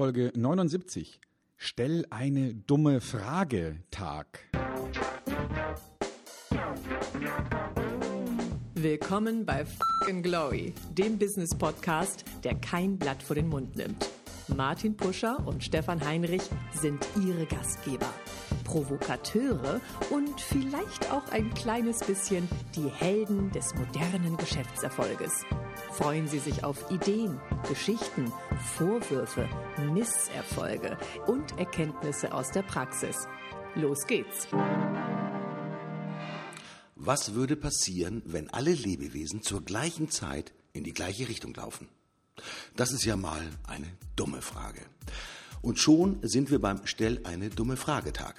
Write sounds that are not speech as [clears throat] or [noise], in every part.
Folge 79. Stell eine dumme Frage Tag. Willkommen bei Fucking Glory, dem Business Podcast, der kein Blatt vor den Mund nimmt. Martin Puscher und Stefan Heinrich sind ihre Gastgeber. Provokateure und vielleicht auch ein kleines bisschen die Helden des modernen Geschäftserfolges. Freuen Sie sich auf Ideen, Geschichten, Vorwürfe, Misserfolge und Erkenntnisse aus der Praxis. Los geht's! Was würde passieren, wenn alle Lebewesen zur gleichen Zeit in die gleiche Richtung laufen? Das ist ja mal eine dumme Frage. Und schon sind wir beim Stell eine dumme Fragetag.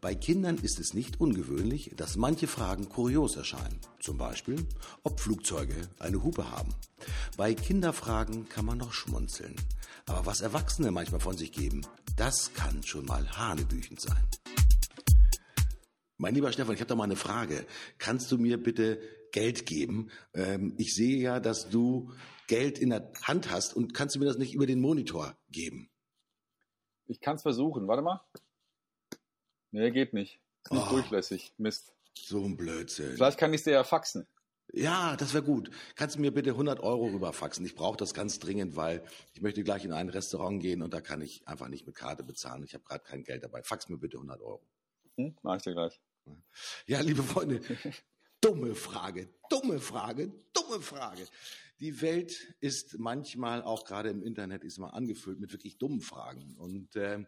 Bei Kindern ist es nicht ungewöhnlich, dass manche Fragen kurios erscheinen. Zum Beispiel, ob Flugzeuge eine Hupe haben. Bei Kinderfragen kann man noch schmunzeln. Aber was Erwachsene manchmal von sich geben, das kann schon mal hanebüchend sein. Mein lieber Stefan, ich habe da mal eine Frage. Kannst du mir bitte Geld geben? Ähm, ich sehe ja, dass du Geld in der Hand hast und kannst du mir das nicht über den Monitor geben? Ich kann es versuchen. Warte mal. Nee, geht nicht. Ist nicht Oh. durchlässig. Mist. So ein Blödsinn. Vielleicht kann ich dir ja faxen. Ja, das wäre gut. Kannst du mir bitte 100 Euro rüberfaxen? Ich brauche das ganz dringend, weil ich möchte gleich in ein Restaurant gehen und da kann ich einfach nicht mit Karte bezahlen. Ich habe gerade kein Geld dabei. Fax mir bitte 100 Euro. Hm? Mach ich dir gleich. Ja, liebe Freunde, dumme Frage, dumme Frage, dumme Frage. Die Welt ist manchmal, auch gerade im Internet, ist mal angefüllt mit wirklich dummen Fragen. Und ähm,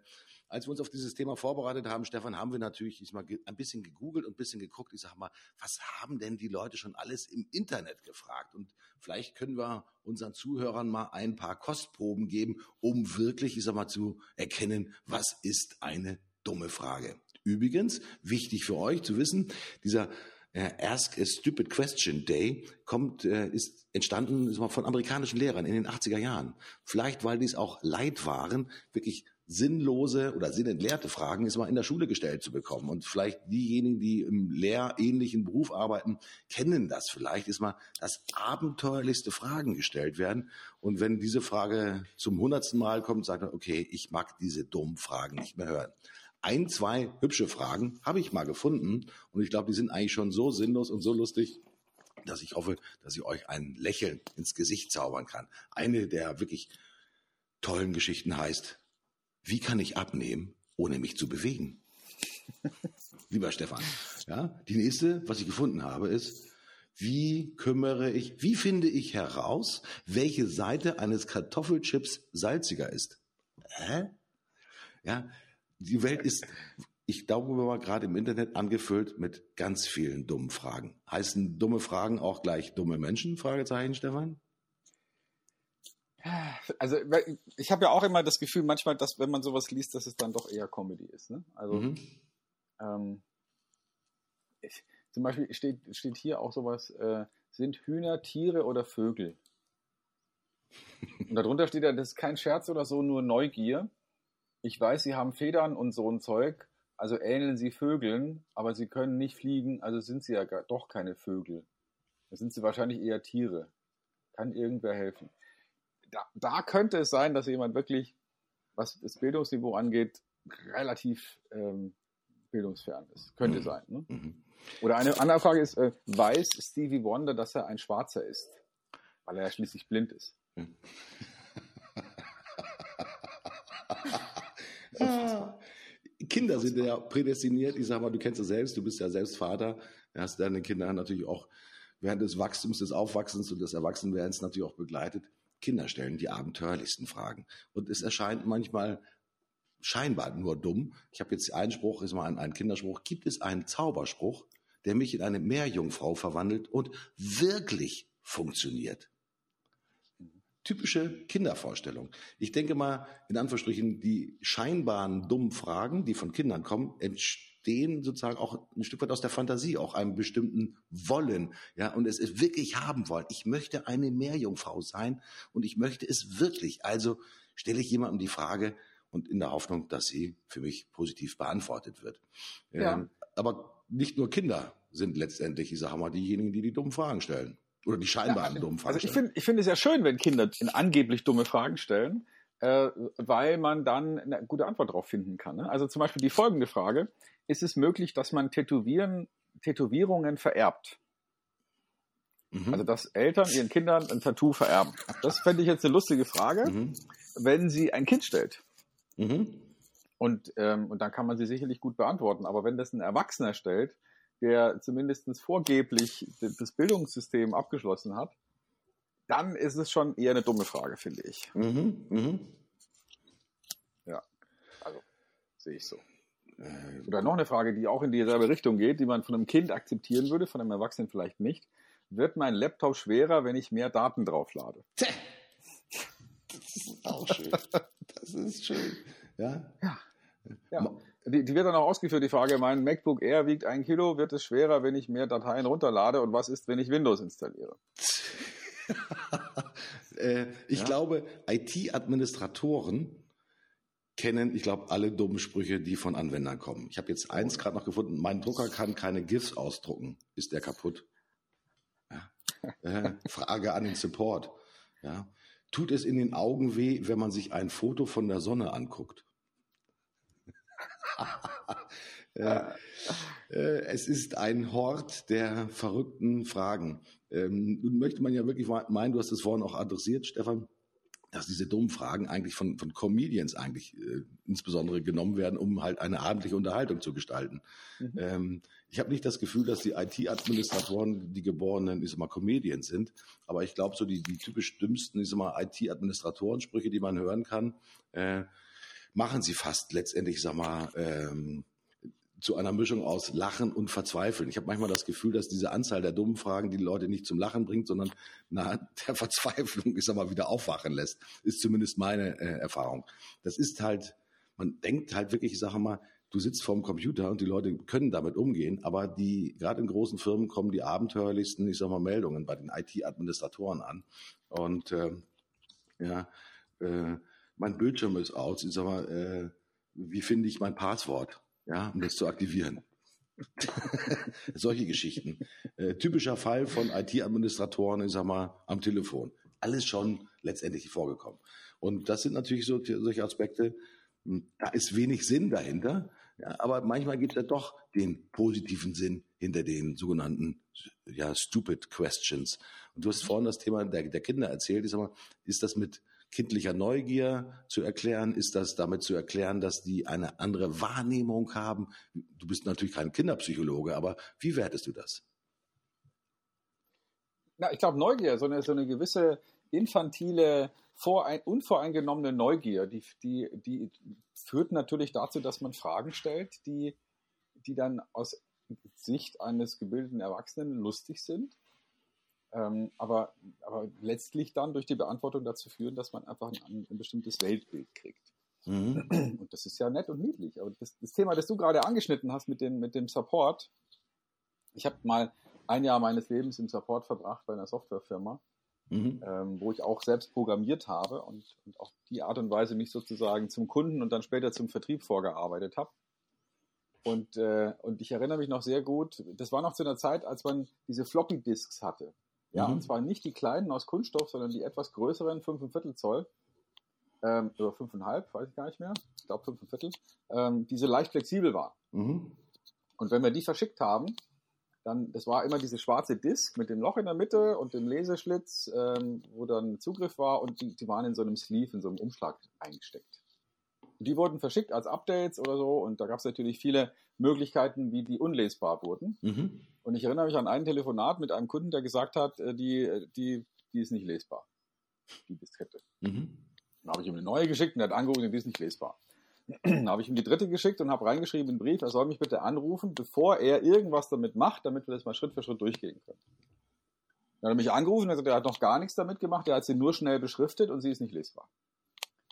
als wir uns auf dieses Thema vorbereitet haben, Stefan, haben wir natürlich ich mal ein bisschen gegoogelt und ein bisschen geguckt. Ich sag mal, was haben denn die Leute schon alles im Internet gefragt? Und vielleicht können wir unseren Zuhörern mal ein paar Kostproben geben, um wirklich, ich sag mal, zu erkennen, was ist eine dumme Frage. Übrigens, wichtig für euch zu wissen, dieser äh, Ask a Stupid Question Day kommt, äh, ist entstanden ist mal von amerikanischen Lehrern in den 80er Jahren. Vielleicht, weil dies auch leid waren, wirklich sinnlose oder sinnentleerte Fragen ist mal in der Schule gestellt zu bekommen. Und vielleicht diejenigen, die im lehrähnlichen Beruf arbeiten, kennen das vielleicht, ist mal, dass abenteuerlichste Fragen gestellt werden. Und wenn diese Frage zum hundertsten Mal kommt, sagt man, okay, ich mag diese dummen Fragen nicht mehr hören ein, zwei hübsche Fragen habe ich mal gefunden und ich glaube, die sind eigentlich schon so sinnlos und so lustig, dass ich hoffe, dass ich euch ein Lächeln ins Gesicht zaubern kann. Eine der wirklich tollen Geschichten heißt, wie kann ich abnehmen, ohne mich zu bewegen? [laughs] Lieber Stefan, ja, die nächste, was ich gefunden habe, ist, wie kümmere ich, wie finde ich heraus, welche Seite eines Kartoffelchips salziger ist? Hä? Ja, die Welt ist, ich glaube mal, gerade im Internet angefüllt mit ganz vielen dummen Fragen. Heißen dumme Fragen auch gleich dumme Menschen? Fragezeichen, Stefan? Also ich habe ja auch immer das Gefühl, manchmal, dass wenn man sowas liest, dass es dann doch eher Comedy ist. Ne? Also Mhm. ähm, ich, zum Beispiel steht, steht hier auch sowas, äh, sind Hühner Tiere oder Vögel? Und darunter steht ja, das ist kein Scherz oder so, nur Neugier. Ich weiß, sie haben Federn und so ein Zeug, also ähneln sie Vögeln, aber sie können nicht fliegen, also sind sie ja doch keine Vögel. Da sind sie wahrscheinlich eher Tiere. Kann irgendwer helfen? Da, da könnte es sein, dass jemand wirklich, was das Bildungsniveau angeht, relativ ähm, bildungsfern ist. Könnte Mhm. sein. Ne? Mhm. Oder eine andere Frage ist, äh, weiß Stevie Wonder, dass er ein Schwarzer ist? Weil er ja schließlich blind ist. Ah, [laughs] Kinder sind ja prädestiniert. Ich sag mal, du kennst es selbst, du bist ja selbst Vater, hast deine Kinder natürlich auch während des Wachstums, des Aufwachsens und des Erwachsenwerdens natürlich auch begleitet. Kinder stellen die abenteuerlichsten Fragen. Und es erscheint manchmal scheinbar nur dumm. Ich habe jetzt einen Spruch, ist mal ein, ein Kinderspruch. Gibt es einen Zauberspruch, der mich in eine Meerjungfrau verwandelt und wirklich funktioniert? typische Kindervorstellung. Ich denke mal, in Anführungsstrichen, die scheinbaren dummen Fragen, die von Kindern kommen, entstehen sozusagen auch ein Stück weit aus der Fantasie, auch einem bestimmten Wollen, ja, und es ist wirklich haben wollen. Ich möchte eine Meerjungfrau sein und ich möchte es wirklich. Also stelle ich jemandem die Frage und in der Hoffnung, dass sie für mich positiv beantwortet wird. Ja. Ähm, aber nicht nur Kinder sind letztendlich, ich sage mal, diejenigen, die die dummen Fragen stellen. Oder die scheinbaren dummen Fragen Also ich stellen. finde ich finde es ja schön, wenn Kinder in angeblich dumme Fragen stellen, äh, weil man dann eine gute Antwort darauf finden kann. Ne? Also zum Beispiel die folgende Frage, ist es möglich, dass man Tätowieren, Tätowierungen vererbt? Mhm. Also dass Eltern ihren Kindern ein Tattoo vererben. Das fände ich jetzt eine lustige Frage, Mhm. wenn sie ein Kind stellt. Mhm. Und, ähm, und dann kann man sie sicherlich gut beantworten. Aber wenn das ein Erwachsener stellt, der zumindest vorgeblich das Bildungssystem abgeschlossen hat, dann ist es schon eher eine dumme Frage, finde ich. Mhm. Mhm. Sehe ich so. Äh, Oder noch eine Frage, die auch in dieselbe Richtung geht, die man von einem Kind akzeptieren würde, von einem Erwachsenen vielleicht nicht. Wird mein Laptop schwerer, wenn ich mehr Daten drauflade? Das ist auch schön. Das ist schön. Ja. Ja. Ma- Die, die wird dann auch ausgeführt, die Frage, mein MacBook Air wiegt ein Kilo, wird es schwerer, wenn ich mehr Dateien runterlade? Und was ist, wenn ich Windows installiere? [laughs] äh, ich Ja. glaube, IT-Administratoren kennen, ich glaube, alle dummen Sprüche, die von Anwendern kommen. Ich habe jetzt eins gerade noch gefunden. Mein Drucker kann keine GIFs ausdrucken. Ist der kaputt? Ja. Äh, Frage an den Support. Ja. Tut es in den Augen weh, wenn man sich ein Foto von der Sonne anguckt? [laughs] äh, äh, es ist ein Hort der verrückten Fragen. Ähm, nun möchte man ja wirklich meinen, du hast es vorhin auch adressiert, Stefan, dass diese dummen Fragen eigentlich von, von Comedians eigentlich äh, insbesondere genommen werden, um halt eine abendliche Unterhaltung zu gestalten. Mhm. Ähm, ich habe nicht das Gefühl, dass die IT-Administratoren die geborenen, ich sag mal, Comedians sind, aber ich glaube, so die, die typisch dümmsten, ich sag mal, IT-Administratoren-Sprüche, die man hören kann, äh, machen sie fast letztendlich, ich sag mal, ähm, zu einer Mischung aus Lachen und Verzweifeln. Ich habe manchmal das Gefühl, dass diese Anzahl der dummen Fragen die Leute nicht zum Lachen bringt, sondern nach der Verzweiflung, sag mal, wieder aufwachen lässt. Ist zumindest meine äh, Erfahrung. Das ist halt, man denkt halt wirklich, ich sage mal, du sitzt vorm Computer und die Leute können damit umgehen, aber die, gerade in großen Firmen kommen die abenteuerlichsten, ich sag mal, Meldungen bei den IT-Administratoren an. Und äh, ja, äh, mein Bildschirm ist aus, ich sag mal, äh, wie finde ich mein Passwort? Ja, um das zu aktivieren. [laughs] Solche Geschichten. Äh, typischer Fall von IT-Administratoren, ich sag mal, am Telefon. Alles schon letztendlich vorgekommen. Und das sind natürlich so, solche Aspekte, hm, da ist wenig Sinn dahinter, ja, aber manchmal gibt es ja doch den positiven Sinn hinter den sogenannten ja, stupid questions. Und du hast vorhin das Thema der, der Kinder erzählt. Ich sag mal, ist das mit kindlicher Neugier zu erklären? Ist das damit zu erklären, dass die eine andere Wahrnehmung haben? Du bist natürlich kein Kinderpsychologe, aber wie wertest du das? Na, ich glaube, Neugier, so eine, so eine gewisse infantile, vorein, unvoreingenommene Neugier, die, die, die führt natürlich dazu, dass man Fragen stellt, die, die dann aus Sicht eines gebildeten Erwachsenen lustig sind. Ähm, aber, aber letztlich dann durch die Beantwortung dazu führen, dass man einfach ein, ein bestimmtes Weltbild kriegt. Mhm. [clears throat] Und das ist ja nett und niedlich. Aber das, das Thema, das du gerade angeschnitten hast mit dem, mit dem Support, ich habe mal ein Jahr meines Lebens im Support verbracht bei einer Softwarefirma, Mhm. ähm, wo ich auch selbst programmiert habe und, und auf die Art und Weise mich sozusagen zum Kunden und dann später zum Vertrieb vorgearbeitet habe. Und, äh, und ich erinnere mich noch sehr gut, das war noch zu einer Zeit, als man diese Floppy Disks hatte. Ja, Mhm. und zwar nicht die kleinen aus Kunststoff, sondern die etwas größeren, 5,25 Zoll. Ähm, oder 5,5, weiß ich gar nicht mehr. Ich glaube 5,25. Ähm, die so leicht flexibel waren. Mhm. Und wenn wir die verschickt haben, dann, das war immer diese schwarze Disk mit dem Loch in der Mitte und dem Leseschlitz, ähm, wo dann Zugriff war und die, die waren in so einem Sleeve, in so einem Umschlag eingesteckt. Und die wurden verschickt als Updates oder so und da gab es natürlich viele Möglichkeiten, wie die unlesbar wurden. Mhm. Und ich erinnere mich an ein Telefonat mit einem Kunden, der gesagt hat, äh, die, die, die ist nicht lesbar, die Diskette. Mhm. Dann habe ich ihm eine neue geschickt und er hat angerufen, die ist nicht lesbar. [clears throat] Dann habe ich ihm die dritte geschickt und habe reingeschrieben in den Brief, er soll mich bitte anrufen, bevor er irgendwas damit macht, damit wir das mal Schritt für Schritt durchgehen können. Dann hat er mich angerufen und gesagt, er hat noch gar nichts damit gemacht, er hat sie nur schnell beschriftet und sie ist nicht lesbar.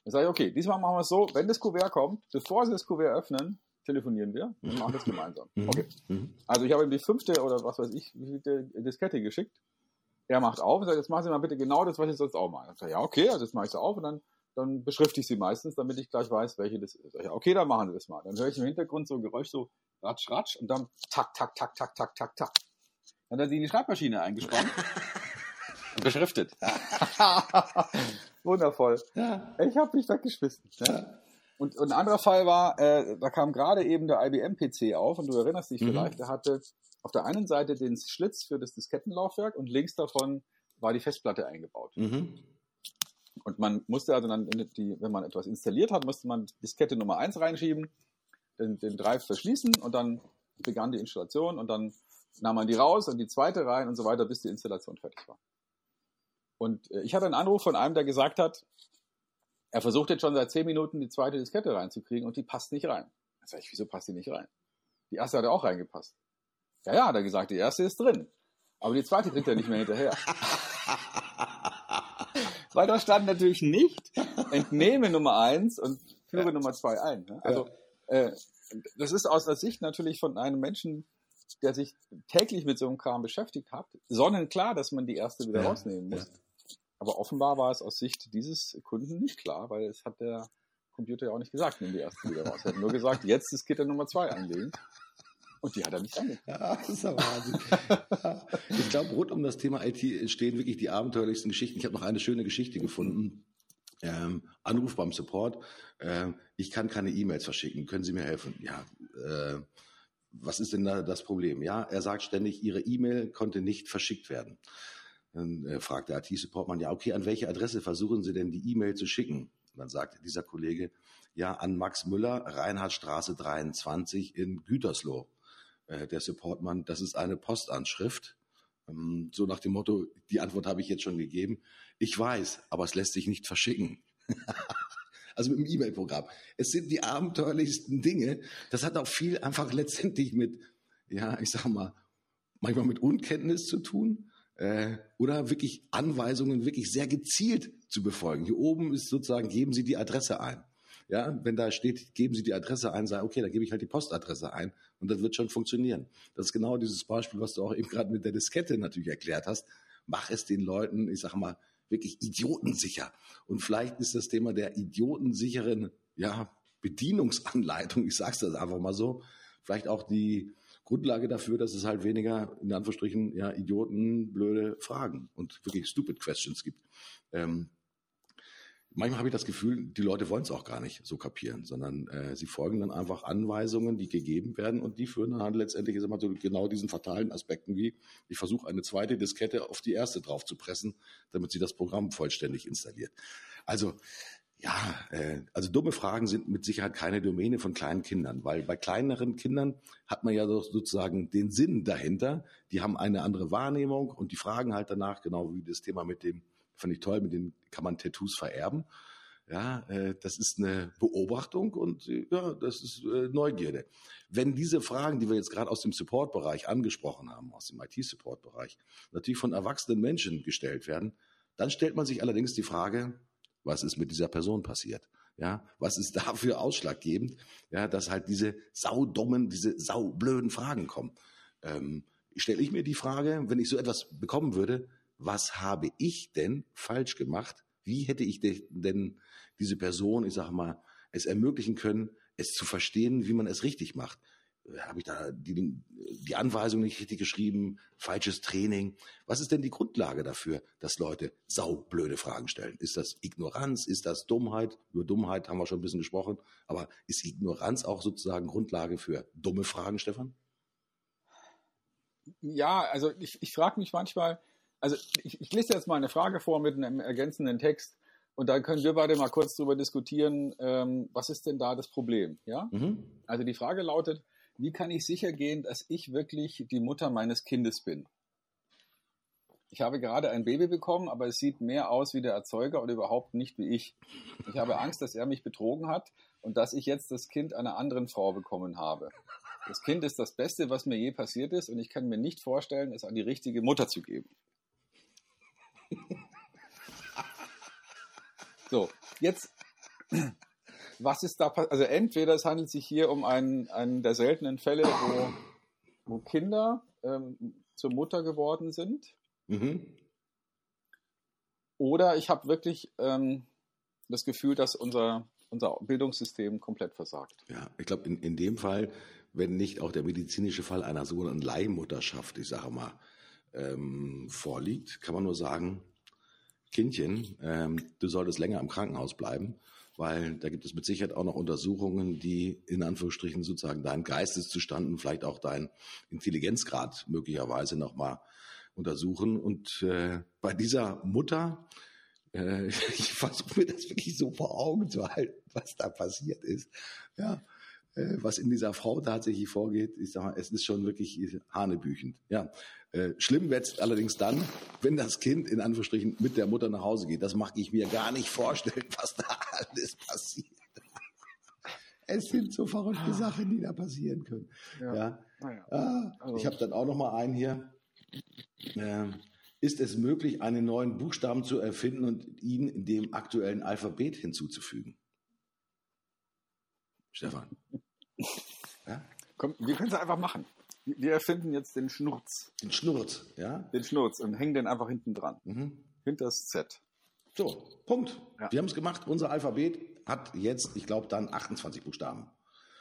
Dann sage ich, okay, diesmal machen wir es so, wenn das Kuvert kommt, bevor Sie das Kuvert öffnen, telefonieren wir und machen das gemeinsam. Mhm. Okay. Mhm. Also ich habe ihm die fünfte oder was weiß ich, viele Diskette geschickt. Er macht auf und sagt, jetzt machen Sie mal bitte genau das, was ich sonst auch mache. Ich sage, ja, okay, also jetzt mache ich sie auf und dann, dann beschrifte ich sie meistens, damit ich gleich weiß, welche das ist. Ich, okay, dann machen Sie das mal. Dann höre ich im Hintergrund so ein Geräusch, so ratsch, ratsch und dann tak, tak, tak, tak, tak, tak, tak. Dann hat er sie in die Schreibmaschine eingespannt [laughs] und beschriftet. [laughs] Wundervoll. Ja. Ich habe mich weggeschmissen. Ne? Und, und ein anderer Fall war, äh, da kam gerade eben der IBM-PC auf und du erinnerst dich Mhm. vielleicht, der hatte auf der einen Seite den Schlitz für das Diskettenlaufwerk und links davon war die Festplatte eingebaut. Mhm. Und man musste also dann, die, wenn man etwas installiert hat, musste man Diskette Nummer 1 reinschieben, den, den Drive verschließen und dann begann die Installation und dann nahm man die raus und die zweite rein und so weiter, bis die Installation fertig war. Und äh, ich hatte einen Anruf von einem, der gesagt hat, er versucht jetzt schon seit zehn Minuten die zweite Diskette reinzukriegen und die passt nicht rein. Da sag ich, wieso passt die nicht rein? Die erste hat ja auch reingepasst. Ja, ja, hat er gesagt, die erste ist drin. Aber die zweite kriegt er nicht mehr hinterher. [laughs] Weil da stand natürlich nicht, entnehme Nummer eins und führe Nummer zwei ein. Ne? Also, äh, das ist aus der Sicht natürlich von einem Menschen, der sich täglich mit so einem Kram beschäftigt hat, sonnenklar, dass man die erste wieder Ja, rausnehmen muss. ja. Aber offenbar war es aus Sicht dieses Kunden nicht klar, weil es hat der Computer ja auch nicht gesagt, nimm die erste wieder raus. Er hat nur gesagt, jetzt ist Gitter Nummer zwei anlegen. Und die hat er nicht angekriegt. Ja, das ist ja Wahnsinn. [laughs] Ich glaube, rund um das Thema IT entstehen wirklich die abenteuerlichsten Geschichten. Ich habe noch eine schöne Geschichte gefunden. Ähm, Anruf beim Support. Ähm, ich kann keine E-Mails verschicken. Können Sie mir helfen? Ja. Äh, was ist denn da das Problem? Ja, er sagt ständig, Ihre E-Mail konnte nicht verschickt werden. Dann äh, fragt der IT-Supportmann, ja, okay, an welche Adresse versuchen Sie denn die E-Mail zu schicken? Und dann sagt dieser Kollege, ja, an Max Müller, Reinhardtstraße 23 in Gütersloh äh, der Supportmann, das ist eine Postanschrift. Ähm, so nach dem Motto, die Antwort habe ich jetzt schon gegeben. Ich weiß, aber es lässt sich nicht verschicken. [laughs] also mit dem E-Mail-Programm. Es sind die abenteuerlichsten Dinge. Das hat auch viel einfach letztendlich mit, ja, ich sag mal, manchmal mit Unkenntnis zu tun. Äh, oder wirklich Anweisungen wirklich sehr gezielt zu befolgen. Hier oben ist sozusagen, geben Sie die Adresse ein. Ja, wenn da steht, geben Sie die Adresse ein, sagen, okay, dann gebe ich halt die Postadresse ein und das wird schon funktionieren. Das ist genau dieses Beispiel, was du auch eben gerade mit der Diskette natürlich erklärt hast. Mach es den Leuten, ich sage mal, wirklich idiotensicher. Und vielleicht ist das Thema der idiotensicheren ja, Bedienungsanleitung, ich sage das einfach mal so, vielleicht auch die Grundlage dafür, dass es halt weniger, in Anführungsstrichen, ja, Idioten, blöde Fragen und wirklich stupid questions gibt. Ähm, manchmal habe ich das Gefühl, die Leute wollen es auch gar nicht so kapieren, sondern äh, sie folgen dann einfach Anweisungen, die gegeben werden und die führen dann halt letztendlich immer zu genau diesen fatalen Aspekten wie, ich versuche eine zweite Diskette auf die erste drauf zu pressen, damit sie das Programm vollständig installiert. Also ja, äh, also dumme Fragen sind mit Sicherheit keine Domäne von kleinen Kindern, weil bei kleineren Kindern hat man ja so- sozusagen den Sinn dahinter. Die haben eine andere Wahrnehmung und die fragen halt danach, genau wie das Thema mit dem, fand ich toll, mit dem kann man Tattoos vererben. Ja, äh, das ist eine Beobachtung und ja, das ist äh, Neugierde. Wenn diese Fragen, die wir jetzt gerade aus dem Support-Bereich angesprochen haben, aus dem IT-Support-Bereich, natürlich von erwachsenen Menschen gestellt werden, dann stellt man sich allerdings die Frage, was ist mit dieser Person passiert? Ja, was ist [laughs] dafür ausschlaggebend? Ja, dass halt diese saudummen, diese saublöden Fragen kommen. Ähm, Stelle ich mir die Frage, wenn ich so etwas bekommen würde, was habe ich denn falsch gemacht? Wie hätte ich de- denn diese Person, ich sage mal, es ermöglichen können, es zu verstehen, wie man es richtig macht? Habe ich da die, die Anweisung nicht richtig geschrieben? Falsches Training? Was ist denn die Grundlage dafür, dass Leute saublöde Fragen stellen? Ist das Ignoranz? Ist das Dummheit? Über Dummheit haben wir schon ein bisschen gesprochen. Aber ist Ignoranz auch sozusagen Grundlage für dumme Fragen, Stefan? Ja, also ich, ich frage mich manchmal, also ich, ich lese jetzt mal eine Frage vor mit einem ergänzenden Text und dann können wir beide mal kurz darüber diskutieren, ähm, was ist denn da das Problem? Ja? Mhm. Also die Frage lautet, wie kann ich sicher gehen, dass ich wirklich die Mutter meines Kindes bin? Ich habe gerade ein Baby bekommen, aber es sieht mehr aus wie der Erzeuger oder überhaupt nicht wie ich. Ich habe Angst, dass er mich betrogen hat und dass ich jetzt das Kind einer anderen Frau bekommen habe. Das Kind ist das Beste, was mir je passiert ist und ich kann mir nicht vorstellen, es an die richtige Mutter zu geben. So, jetzt, was ist da passiert? Also entweder es handelt sich hier um einen, einen der seltenen Fälle, wo, wo Kinder ähm, zur Mutter geworden sind, Mhm. oder ich habe wirklich ähm, das Gefühl, dass unser, unser Bildungssystem komplett versagt. Ja, ich glaube, in, in dem Fall, wenn nicht auch der medizinische Fall einer sogenannten Leihmutterschaft, ich sage mal, ähm, vorliegt, kann man nur sagen, Kindchen, ähm, du solltest länger im Krankenhaus bleiben, weil da gibt es mit Sicherheit auch noch Untersuchungen, die in Anführungsstrichen sozusagen deinen Geisteszustand und vielleicht auch deinen Intelligenzgrad möglicherweise nochmal untersuchen. Und äh, bei dieser Mutter, äh, [laughs] ich versuche mir das wirklich so vor Augen zu halten, was da passiert ist. Ja, was in dieser Frau tatsächlich vorgeht, ich sage mal, es ist schon wirklich hanebüchend. Ja, äh, schlimm wird es allerdings dann, wenn das Kind in Anführungsstrichen mit der Mutter nach Hause geht. Das mag ich mir gar nicht vorstellen, was da alles passiert. Es sind so verrückte Sachen, die da passieren können. Ja. ja. Ah, also. Ich habe dann auch noch mal einen hier. Äh, ist es möglich, einen neuen Buchstaben zu erfinden und ihn in dem aktuellen Alphabet hinzuzufügen? Stefan. Ja? Komm, wir können es einfach machen. Wir erfinden jetzt den Schnurz. Den Schnurz, ja? Den Schnurz und hängen den einfach hinten dran. Mhm. Hinter das Z. So, Punkt. Ja. Wir haben es gemacht. Unser Alphabet hat jetzt, ich glaube, dann 28 Buchstaben.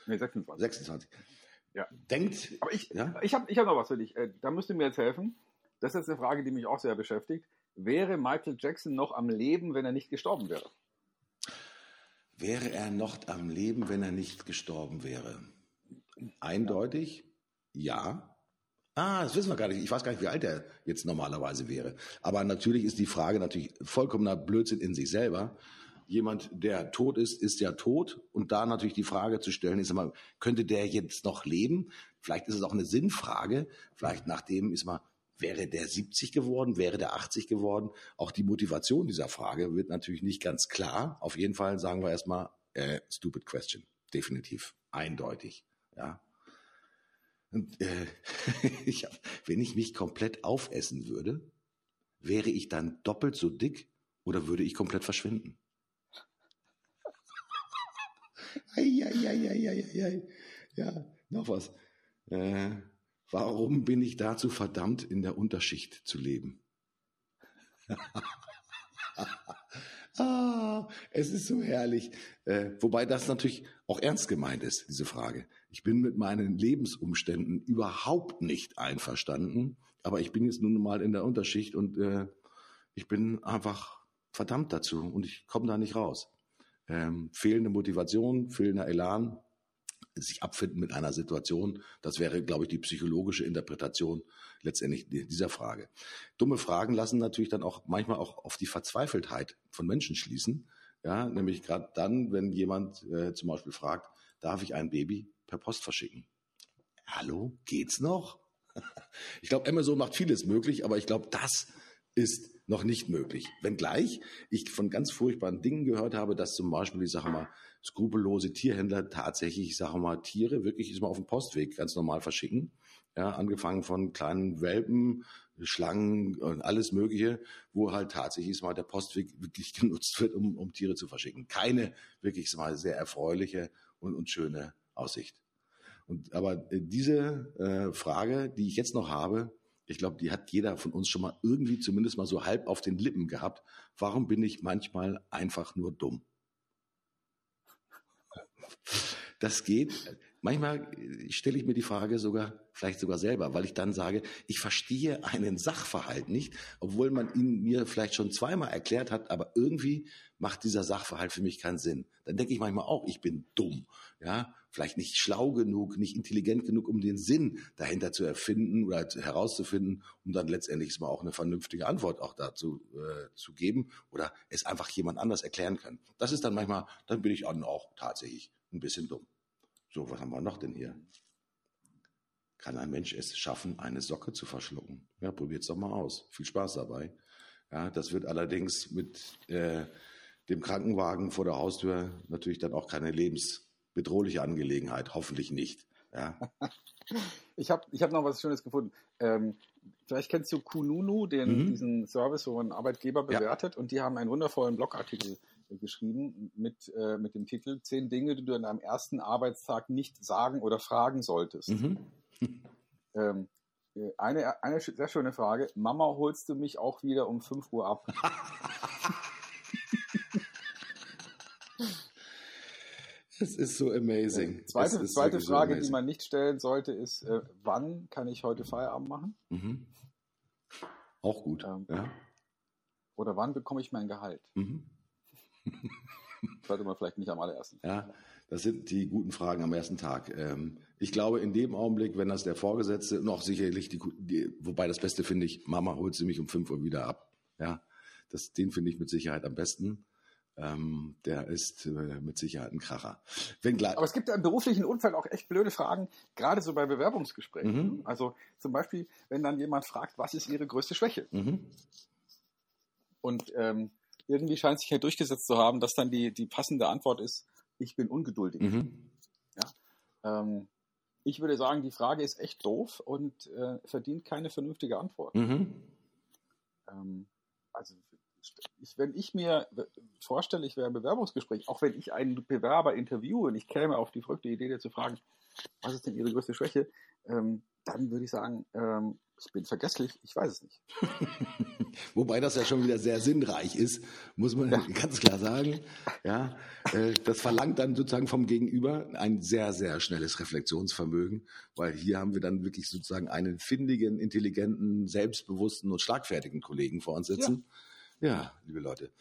Nee, 26. 26. Ja. Denkt. Aber ich, ja? ich habe ich hab noch was für dich. Äh, da müsst ihr mir jetzt helfen. Das ist jetzt eine Frage, die mich auch sehr beschäftigt. Wäre Michael Jackson noch am Leben, wenn er nicht gestorben wäre? Wäre er noch am Leben, wenn er nicht gestorben wäre? Eindeutig ja. Ah, das wissen wir gar nicht. Ich weiß gar nicht, wie alt er jetzt normalerweise wäre. Aber natürlich ist die Frage natürlich vollkommener Blödsinn in sich selber. Jemand, der tot ist, ist ja tot. Und da natürlich die Frage zu stellen, ist immer, könnte der jetzt noch leben? Vielleicht ist es auch eine Sinnfrage. Vielleicht nachdem ist mal, wäre der 70 geworden? Wäre der 80 geworden? Auch die Motivation dieser Frage wird natürlich nicht ganz klar. Auf jeden Fall sagen wir erstmal, äh, stupid question. Definitiv. Eindeutig. Ja. Und äh, [laughs] ich, wenn ich mich komplett aufessen würde, wäre ich dann doppelt so dick oder würde ich komplett verschwinden? [laughs] Eieieiei. Ja, noch was. Äh, warum bin ich dazu verdammt, in der Unterschicht zu leben? [laughs] ah, es ist so herrlich. Äh, wobei das natürlich auch ernst gemeint ist, diese Frage. Ich bin mit meinen Lebensumständen überhaupt nicht einverstanden, aber ich bin jetzt nun mal in der Unterschicht und äh, ich bin einfach verdammt dazu und ich komme da nicht raus. Ähm, fehlende Motivation, fehlender Elan, sich abfinden mit einer Situation, das wäre, glaube ich, die psychologische Interpretation letztendlich dieser Frage. Dumme Fragen lassen natürlich dann auch manchmal auch auf die Verzweifeltheit von Menschen schließen. Ja, nämlich gerade dann, wenn jemand äh, zum Beispiel fragt, darf ich ein Baby per Post verschicken? Hallo, geht's noch? [laughs] Ich glaube, Amazon macht vieles möglich, aber ich glaube, das ist noch nicht möglich. Wenngleich ich von ganz furchtbaren Dingen gehört habe, dass zum Beispiel, ich sage mal, skrupellose Tierhändler tatsächlich, ich sage mal, Tiere wirklich ist mal auf dem Postweg ganz normal verschicken. Ja, angefangen von kleinen Welpen, Schlangen und alles Mögliche, wo halt tatsächlich mal der Postweg wirklich [laughs] genutzt wird, um, um Tiere zu verschicken. Keine wirklich mal sehr erfreuliche und, und schöne Aussicht. Und aber äh, diese äh, Frage, die ich jetzt noch habe, ich glaube, die hat jeder von uns schon mal irgendwie zumindest mal so halb auf den Lippen gehabt. Warum bin ich manchmal einfach nur dumm? Das geht. Manchmal stelle ich mir die Frage sogar, vielleicht sogar selber, weil ich dann sage, ich verstehe einen Sachverhalt nicht, obwohl man ihn mir vielleicht schon zweimal erklärt hat, aber irgendwie macht dieser Sachverhalt für mich keinen Sinn. Dann denke ich manchmal auch, ich bin dumm, ja, vielleicht nicht schlau genug, nicht intelligent genug, um den Sinn dahinter zu erfinden oder herauszufinden, um dann letztendlich mal auch eine vernünftige Antwort auch dazu äh, zu geben oder es einfach jemand anders erklären können. Das ist dann manchmal, dann bin ich dann auch tatsächlich ein bisschen dumm. So, was haben wir noch denn hier? Kann ein Mensch es schaffen, eine Socke zu verschlucken? Ja, probiert's doch mal aus. Viel Spaß dabei. Ja, das wird allerdings mit äh, dem Krankenwagen vor der Haustür natürlich dann auch keine lebensbedrohliche Angelegenheit. Hoffentlich nicht. Ja. [laughs] Ich habe ich hab noch was Schönes gefunden. Ähm, vielleicht kennst du Kununu, den, mhm. diesen Service, wo ein Arbeitgeber bewertet, ja. und die haben einen wundervollen Blogartikel geschrieben mit, äh, mit dem Titel Zehn Dinge, die du an deinem ersten Arbeitstag nicht sagen oder fragen solltest. Mhm. [laughs] Ähm, äh, eine, eine sehr schöne Frage. Mama, holst du mich auch wieder um 5 Uhr ab? [laughs] Es ist so amazing. Ja, zweite, zweite Frage, so die man nicht stellen sollte, ist, äh, wann kann ich heute Feierabend machen? Mhm. Auch gut. Ähm, ja. Oder wann bekomme ich mein Gehalt? Mhm. Sollte man vielleicht nicht am allerersten. Ja, das sind die guten Fragen am ersten Tag. Ähm, ich glaube, in dem Augenblick, wenn das der Vorgesetzte, noch sicherlich die, die wobei das Beste finde ich, Mama holt sie mich um 5 Uhr wieder ab. Ja, das, den finde ich mit Sicherheit am besten. Ähm, der ist äh, mit Sicherheit ein Kracher. Wenn Aber es gibt ja im beruflichen Umfeld auch echt blöde Fragen, gerade so bei Bewerbungsgesprächen. Mhm. Also zum Beispiel, wenn dann jemand fragt, was ist Ihre größte Schwäche? mhm. Und ähm, irgendwie scheint sich ja durchgesetzt zu haben, dass dann die, die passende Antwort ist, ich bin ungeduldig. Mhm. Ähm, ich würde sagen, die Frage ist echt doof und äh, verdient keine vernünftige Antwort. Mhm. Ähm, also ich, wenn ich mir vorstelle, ich wäre im Bewerbungsgespräch, auch wenn ich einen Bewerber interviewe und ich käme auf die verrückte Idee, dir zu fragen, was ist denn Ihre größte Schwäche, ähm, dann würde ich sagen, ähm, ich bin vergesslich, ich weiß es nicht. [laughs] Wobei das ja schon wieder sehr sinnreich ist, muss man [laughs] ganz klar sagen. Ja, äh, das verlangt dann sozusagen vom Gegenüber ein sehr, sehr schnelles Reflexionsvermögen, weil hier haben wir dann wirklich sozusagen einen findigen, intelligenten, selbstbewussten und schlagfertigen Kollegen vor uns sitzen. Ja, liebe Leute.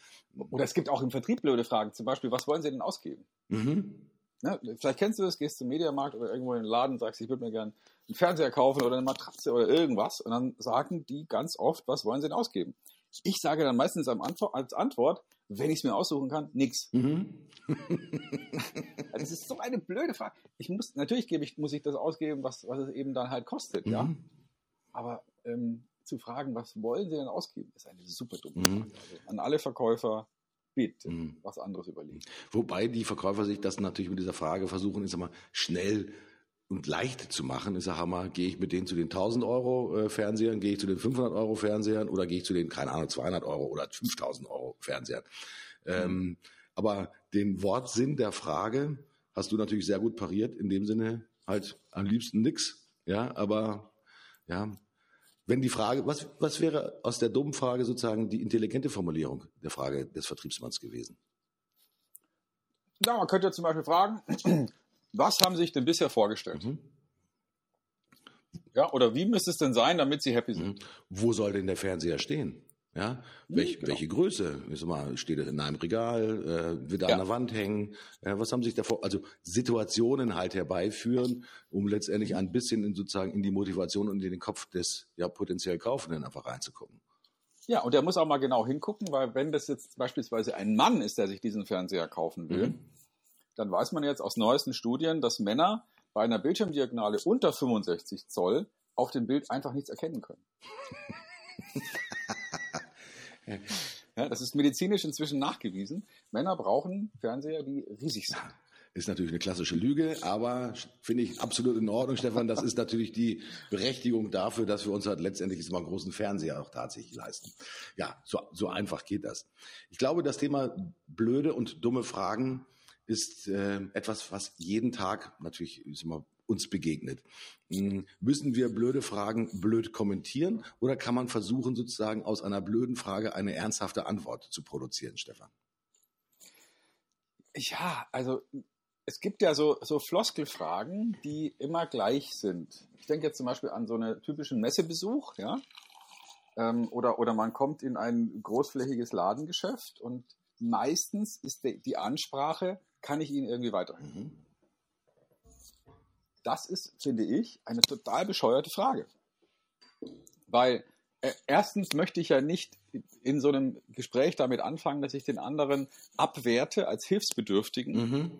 Oder es gibt auch im Vertrieb blöde Fragen, zum Beispiel, was wollen Sie denn ausgeben? Mhm. Ne? Vielleicht kennst du das, gehst zum Mediamarkt oder irgendwo in den Laden, sagst, ich würde mir gerne einen Fernseher kaufen oder eine Matratze oder irgendwas und dann sagen die ganz oft, was wollen sie denn ausgeben? Ich sage dann meistens als Antwort, wenn ich es mir aussuchen kann, nix. Mhm. [laughs] Das ist so eine blöde Frage. Ich muss, natürlich gebe ich, muss ich das ausgeben, was, was es eben dann halt kostet, ja. Mhm. Aber ähm, zu fragen, was wollen sie denn ausgeben, ist eine super dumme Mhm. Frage. Also an alle Verkäufer, bitte Mhm. was anderes überlegen. Wobei die Verkäufer sich das natürlich mit dieser Frage versuchen, ich sag mal, schnell und leicht zu machen. Ich sage mal, gehe ich mit denen zu den 1000 Euro äh, Fernsehern, gehe ich zu den 500 Euro Fernsehern oder gehe ich zu den, keine Ahnung, 200 Euro oder 5000 Euro Fernsehern. Ähm, aber den Wortsinn der Frage hast du natürlich sehr gut pariert, in dem Sinne halt am liebsten nix. Ja, aber ja, wenn die Frage, was, was wäre aus der dummen Frage sozusagen die intelligente Formulierung der Frage des Vertriebsmanns gewesen? Ja, man könnte zum Beispiel fragen, was haben Sie sich denn bisher vorgestellt? Mhm. Ja, oder wie müsste es denn sein, damit Sie happy sind? Mhm. Wo soll denn der Fernseher stehen? Ja, Welch, genau. welche Größe? Ich sag mal, steht er in einem Regal, äh, wird er Ja. an der Wand hängen? Äh, was haben sich davor, also Situationen halt herbeiführen, um letztendlich ein bisschen in, sozusagen in die Motivation und in den Kopf des ja potenziell Kaufenden einfach reinzugucken. Ja, und der muss auch mal genau hingucken, weil wenn das jetzt beispielsweise ein Mann ist, der sich diesen Fernseher kaufen will, Mhm. Dann weiß man jetzt aus neuesten Studien, dass Männer bei einer Bildschirmdiagonale unter 65 Zoll auf dem Bild einfach nichts erkennen können. [laughs] ja, das ist medizinisch inzwischen nachgewiesen. Männer brauchen Fernseher, die riesig sind. Ist natürlich eine klassische Lüge, aber finde ich absolut in Ordnung, Stefan. Das ist natürlich die Berechtigung dafür, dass wir uns halt letztendlich jetzt mal einen großen Fernseher auch tatsächlich leisten. Ja, so, so einfach geht das. Ich glaube, das Thema blöde und dumme Fragen ist äh, etwas, was jeden Tag natürlich ist immer uns begegnet. Hm, Müssen wir blöde Fragen blöd kommentieren oder kann man versuchen, sozusagen aus einer blöden Frage eine ernsthafte Antwort zu produzieren, Stefan? Ja, also es gibt ja so, so Floskelfragen, die immer gleich sind. Ich denke jetzt zum Beispiel an so einen typischen Messebesuch, ja. Ähm, oder, oder man kommt in ein großflächiges Ladengeschäft und meistens ist die Ansprache, kann ich Ihnen irgendwie weiterhelfen? Mhm. Das ist, finde ich, eine total bescheuerte Frage. Weil äh, erstens möchte ich ja nicht in so einem Gespräch damit anfangen, dass ich den anderen abwerte als Hilfsbedürftigen. Mhm.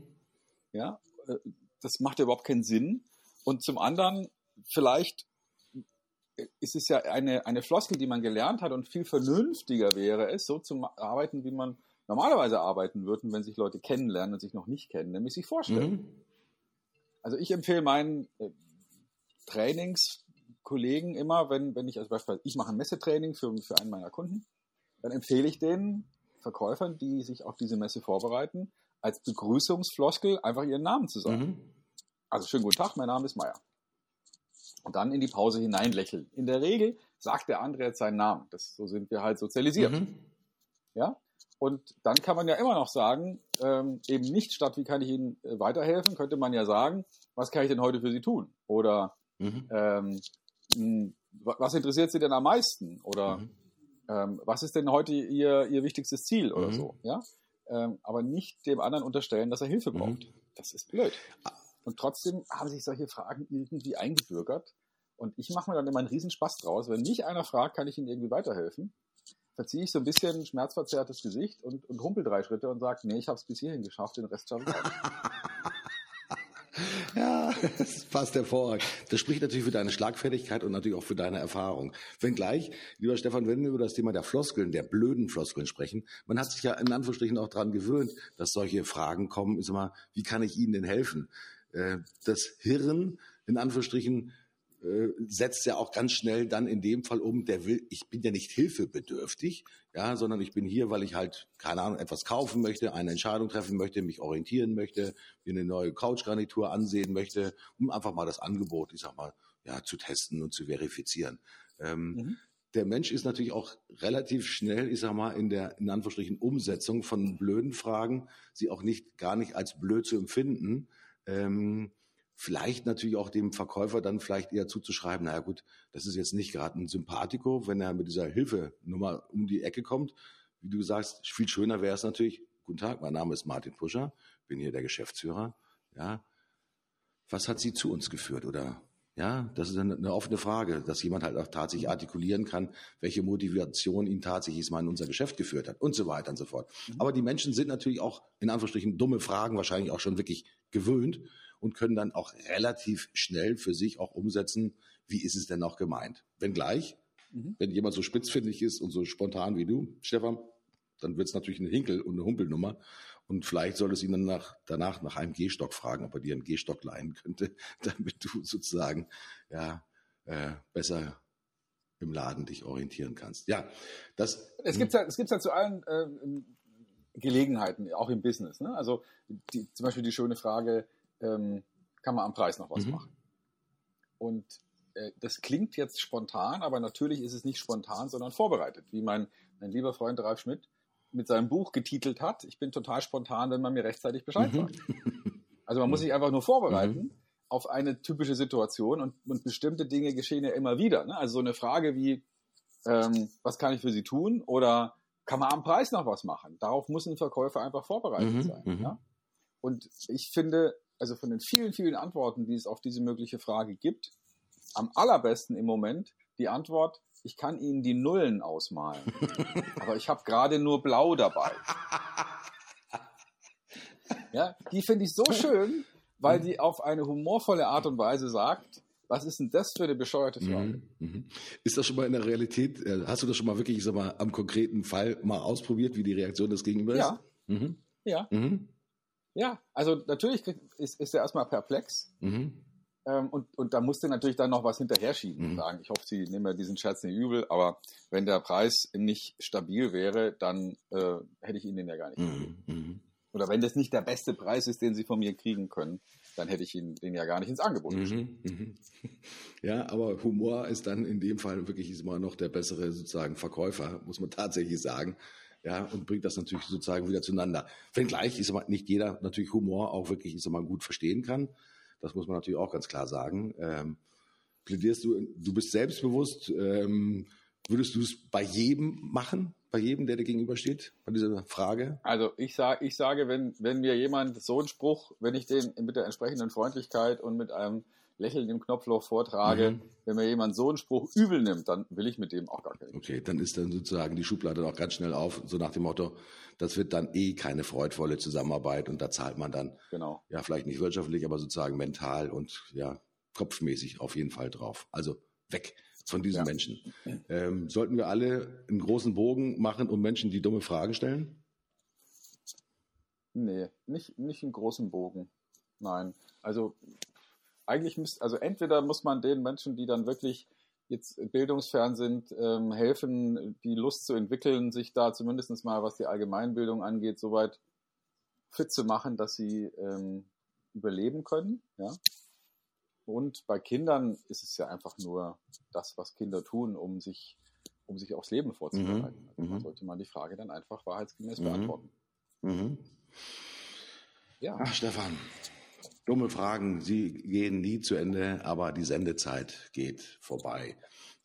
Ja, äh, das macht ja überhaupt keinen Sinn. Und zum anderen, vielleicht ist es ja eine, eine Floskel, die man gelernt hat und viel vernünftiger wäre es, so zu arbeiten, wie man normalerweise arbeiten würden, wenn sich Leute kennenlernen und sich noch nicht kennen, nämlich sich vorstellen. Mhm. Also ich empfehle meinen äh, Trainingskollegen immer, wenn, wenn ich, also beispielsweise, ich mache ein Messetraining für, für einen meiner Kunden, dann empfehle ich den Verkäufern, die sich auf diese Messe vorbereiten, als Begrüßungsfloskel einfach ihren Namen zu sagen. Mhm. Also schönen guten Tag, mein Name ist Meier. Und dann in die Pause hinein lächeln. In der Regel sagt der andere jetzt seinen Namen. Das, so sind wir halt sozialisiert. Mhm. Ja? Und dann kann man ja immer noch sagen, ähm, eben nicht statt, wie kann ich Ihnen äh, weiterhelfen, könnte man ja sagen, was kann ich denn heute für Sie tun? Oder Mhm. ähm, wa- was interessiert Sie denn am meisten? Oder Mhm. Ähm, was ist denn heute Ihr, Ihr wichtigstes Ziel oder Mhm. so? Ja? Ähm, aber nicht dem anderen unterstellen, dass er Hilfe Mhm. braucht. Das ist blöd. Und trotzdem haben sich solche Fragen irgendwie eingebürgert. Und ich mache mir dann immer einen Riesenspaß draus. Wenn mich einer fragt, kann ich ihm irgendwie weiterhelfen, verziehe ich so ein bisschen schmerzverzerrtes Gesicht und, und humpel drei Schritte und sage, nee, ich habe es bis hierhin geschafft, den Rest schaffe ich auch. [laughs] Ja, das passt hervorragend. Das spricht natürlich für deine Schlagfertigkeit und natürlich auch für deine Erfahrung. Wenngleich, lieber Stefan, wenn wir über das Thema der Floskeln, der blöden Floskeln sprechen, man hat sich ja in Anführungsstrichen auch daran gewöhnt, dass solche Fragen kommen, ist immer, wie kann ich Ihnen denn helfen? Äh, Das Hirn, in Anführungsstrichen, äh, setzt ja auch ganz schnell dann in dem Fall um, der will, ich bin ja nicht hilfebedürftig, ja, sondern ich bin hier, weil ich halt, keine Ahnung, etwas kaufen möchte, eine Entscheidung treffen möchte, mich orientieren möchte, mir eine neue Couchgarnitur ansehen möchte, um einfach mal das Angebot, ich sag mal, ja, zu testen und zu verifizieren. Ähm, Mhm. Der Mensch ist natürlich auch relativ schnell, ich sag mal, in der, in Anführungsstrichen, Umsetzung von blöden Fragen, sie auch nicht, gar nicht als blöd zu empfinden. Ähm, vielleicht natürlich auch dem Verkäufer dann vielleicht eher zuzuschreiben, naja gut, das ist jetzt nicht gerade ein Sympathico, wenn er mit dieser Hilfenummer um die Ecke kommt. Wie du sagst, viel schöner wäre es natürlich, guten Tag, mein Name ist Martin Puscher, bin hier der Geschäftsführer. Ja, was hat Sie zu uns geführt oder ja, das ist eine, eine offene Frage, dass jemand halt auch tatsächlich artikulieren kann, welche Motivation ihn tatsächlich mal in unser Geschäft geführt hat und so weiter und so fort. Aber die Menschen sind natürlich auch in Anführungsstrichen dumme Fragen wahrscheinlich auch schon wirklich gewöhnt und können dann auch relativ schnell für sich auch umsetzen, wie ist es denn auch gemeint. Wenngleich, Mhm. wenn jemand so spitzfindig ist und so spontan wie du, Stefan, dann wird es natürlich eine Hinkel- und eine Humpelnummer. Und vielleicht solltest du ihn dann nach, danach nach einem Gehstock fragen, ob er dir einen Gehstock leihen könnte, [laughs] damit du sozusagen ja, äh, besser im Laden dich orientieren kannst. Ja, das. Es gibt ja, es gibt's ja zu allen äh, Gelegenheiten, auch im Business. Ne? Also die, zum Beispiel die schöne Frage, ähm, kann man am Preis noch was Mhm. machen? Und äh, das klingt jetzt spontan, aber natürlich ist es nicht spontan, sondern vorbereitet. Wie mein, mein lieber Freund Ralf Schmidt mit seinem Buch getitelt hat, ich bin total spontan, wenn man mir rechtzeitig Bescheid Mhm. sagt. Also man muss sich einfach nur vorbereiten auf eine typische Situation und, und bestimmte Dinge geschehen ja immer wieder. Ne? Also so eine Frage wie, ähm, was kann ich für Sie tun? Oder kann man am Preis noch was machen? Darauf muss ein Verkäufer einfach vorbereitet Mhm, sein. mhm. Ja? Und ich finde, also von den vielen, vielen Antworten, die es auf diese mögliche Frage gibt, am allerbesten im Moment die Antwort, ich kann Ihnen die Nullen ausmalen. [laughs] aber ich habe gerade nur Blau dabei. Ja, die finde ich so schön, weil die auf eine humorvolle Art und Weise sagt, was ist denn das für eine bescheuerte Frage? Mhm. Mhm. Ist das schon mal in der Realität, äh, hast du das schon mal wirklich, ich sag mal, am konkreten Fall mal ausprobiert, wie die Reaktion des Gegenübers Ja. ist? Mhm. Ja, Mhm. Ja. Also natürlich kriegt, ist, ist er erstmal perplex. Mhm. Ähm, und, und da musst du natürlich dann noch was hinterher schieben Mhm. sagen, ich hoffe, Sie nehmen mir diesen Scherz nicht übel, aber wenn der Preis nicht stabil wäre, dann äh, hätte ich Ihnen den ja gar nicht gegeben. Mhm. Mhm. Oder wenn das nicht der beste Preis ist, den Sie von mir kriegen können, dann hätte ich Ihnen den ja gar nicht ins Angebot geschrieben. Mhm, mhm. Ja, aber Humor ist dann in dem Fall wirklich immer noch der bessere sozusagen Verkäufer, muss man tatsächlich sagen. Ja, und bringt das natürlich sozusagen wieder zueinander. Wenngleich ist aber nicht jeder natürlich Humor auch wirklich, ist mal gut verstehen kann. Das muss man natürlich auch ganz klar sagen. Ähm, plädierst du, du bist selbstbewusst, ähm, würdest du es bei jedem machen? Bei jedem, der dir gegenübersteht? Bei dieser Frage? Also ich sage, ich sage, wenn, wenn mir jemand so einen Spruch, wenn ich den mit der entsprechenden Freundlichkeit und mit einem Lächeln im Knopfloch vortrage, Mhm. wenn mir jemand so einen Spruch übel nimmt, dann will ich mit dem auch gar nicht. Okay, dann ist dann sozusagen die Schublade auch ganz schnell auf, so nach dem Motto, das wird dann eh keine freudvolle Zusammenarbeit und da zahlt man dann, Genau. ja, vielleicht nicht wirtschaftlich, aber sozusagen mental und ja, kopfmäßig auf jeden Fall drauf. Also weg von diesen Ja. Menschen. Ähm, sollten wir alle einen großen Bogen machen und Menschen, die dumme Fragen stellen? Nee, nicht, nicht einen großen Bogen. Nein. Also eigentlich müsste, also entweder muss man den Menschen, die dann wirklich jetzt bildungsfern sind, ähm, helfen, die Lust zu entwickeln, sich da zumindest mal, was die Allgemeinbildung angeht, soweit fit zu machen, dass sie ähm, überleben können. Ja? Und bei Kindern ist es ja einfach nur das, was Kinder tun, um sich, um sich aufs Leben vorzubereiten. Mhm, Also da mhm. sollte man die Frage dann einfach wahrheitsgemäß Mhm. beantworten. Mhm. Ja. Ach, Stefan, dumme Fragen, sie gehen nie zu Ende, aber die Sendezeit geht vorbei.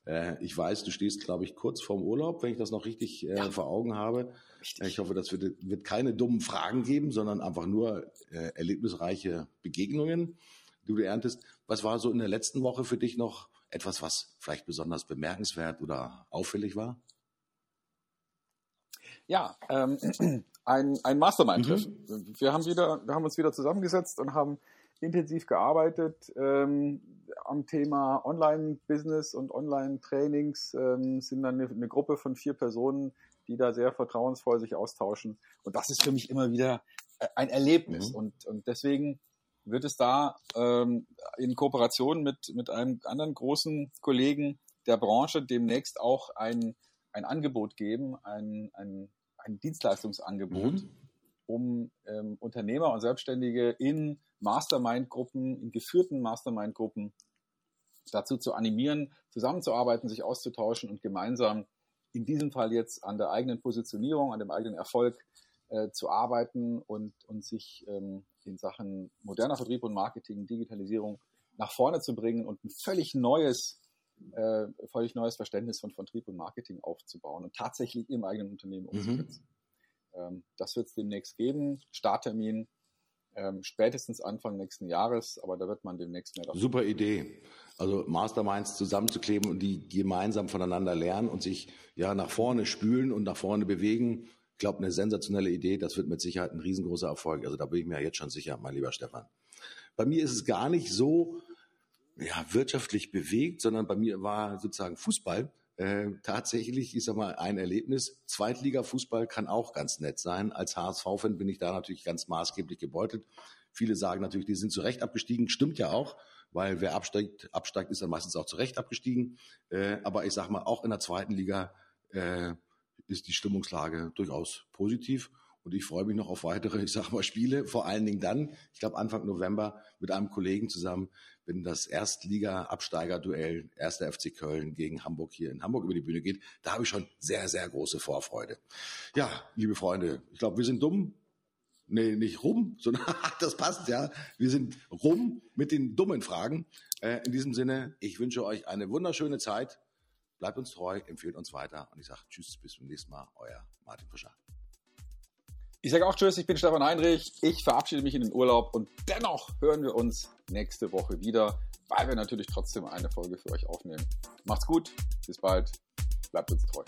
Äh, ich weiß, du stehst, glaube ich, kurz vorm Urlaub, wenn ich das noch richtig äh, ja. vor Augen habe. Richtig. Ich hoffe, das wird, wird keine dummen Fragen geben, sondern einfach nur äh, erlebnisreiche Begegnungen, die du erntest. Was war so in der letzten Woche für dich noch etwas, was vielleicht besonders bemerkenswert oder auffällig war? Ja, ähm, [clears throat] ein, ein Mastermind-Treff. Mhm. Wir, haben wieder, wir haben uns wieder zusammengesetzt und haben intensiv gearbeitet ähm, am Thema Online-Business und Online-Trainings. Ähm, sind dann eine, eine, Gruppe von vier Personen, die da sehr vertrauensvoll sich austauschen. Und das ist für mich immer wieder äh, ein Erlebnis. Mhm. Und, und deswegen wird es da ähm, in Kooperation mit, mit einem anderen großen Kollegen der Branche demnächst auch ein, ein Angebot geben, ein, ein ein Dienstleistungsangebot, mhm. um ähm, Unternehmer und Selbstständige in Mastermind-Gruppen, in geführten Mastermind-Gruppen dazu zu animieren, zusammenzuarbeiten, sich auszutauschen und gemeinsam in diesem Fall jetzt an der eigenen Positionierung, an dem eigenen Erfolg äh, zu arbeiten und, und sich ähm, in Sachen moderner Vertrieb und Marketing, Digitalisierung nach vorne zu bringen und ein völlig neues äh, völlig neues Verständnis von Vertrieb und Marketing aufzubauen und tatsächlich im eigenen Unternehmen mhm. umzusetzen. Mhm. Ähm, das wird es demnächst geben. Starttermin ähm, spätestens Anfang nächsten Jahres, aber da wird man demnächst mehr davon. Super Idee. Also Masterminds zusammenzukleben und die gemeinsam voneinander lernen und sich ja nach vorne spülen und nach vorne bewegen. Ich glaube, eine sensationelle Idee. Das wird mit Sicherheit ein riesengroßer Erfolg. Also da bin ich mir jetzt schon sicher, mein lieber Stefan. Bei mir ist es gar nicht so, ja, wirtschaftlich bewegt, sondern bei mir war sozusagen Fußball äh, tatsächlich, ich sag mal, ein Erlebnis. Zweitliga-Fußball kann auch ganz nett sein. Als HSV-Fan bin ich da natürlich ganz maßgeblich gebeutelt. Viele sagen natürlich, die sind zu Recht abgestiegen. Stimmt ja auch, weil wer absteigt, absteigt, ist dann meistens auch zu Recht abgestiegen. Äh, aber ich sag mal, auch in der zweiten Liga äh, ist die Stimmungslage durchaus positiv. Und ich freue mich noch auf weitere, ich sage mal, Spiele. Vor allen Dingen dann, ich glaube Anfang November mit einem Kollegen zusammen, wenn das Erstliga-Absteiger-Duell 1. FC Köln gegen Hamburg hier in Hamburg über die Bühne geht. Da habe ich schon sehr, sehr große Vorfreude. Ja, liebe Freunde, ich glaube, wir sind dumm. Nee, nicht rum, [laughs] sondern das passt ja. Wir sind rum mit den dummen Fragen. Äh, in diesem Sinne, ich wünsche euch eine wunderschöne Zeit. Bleibt uns treu, empfehlt uns weiter und ich sage Tschüss, bis zum nächsten Mal. Euer Martin Fischer. Ich sage auch Tschüss, ich bin Stefan Heinrich. Ich verabschiede mich in den Urlaub und dennoch hören wir uns nächste Woche wieder, weil wir natürlich trotzdem eine Folge für euch aufnehmen. Macht's gut, bis bald, bleibt uns treu.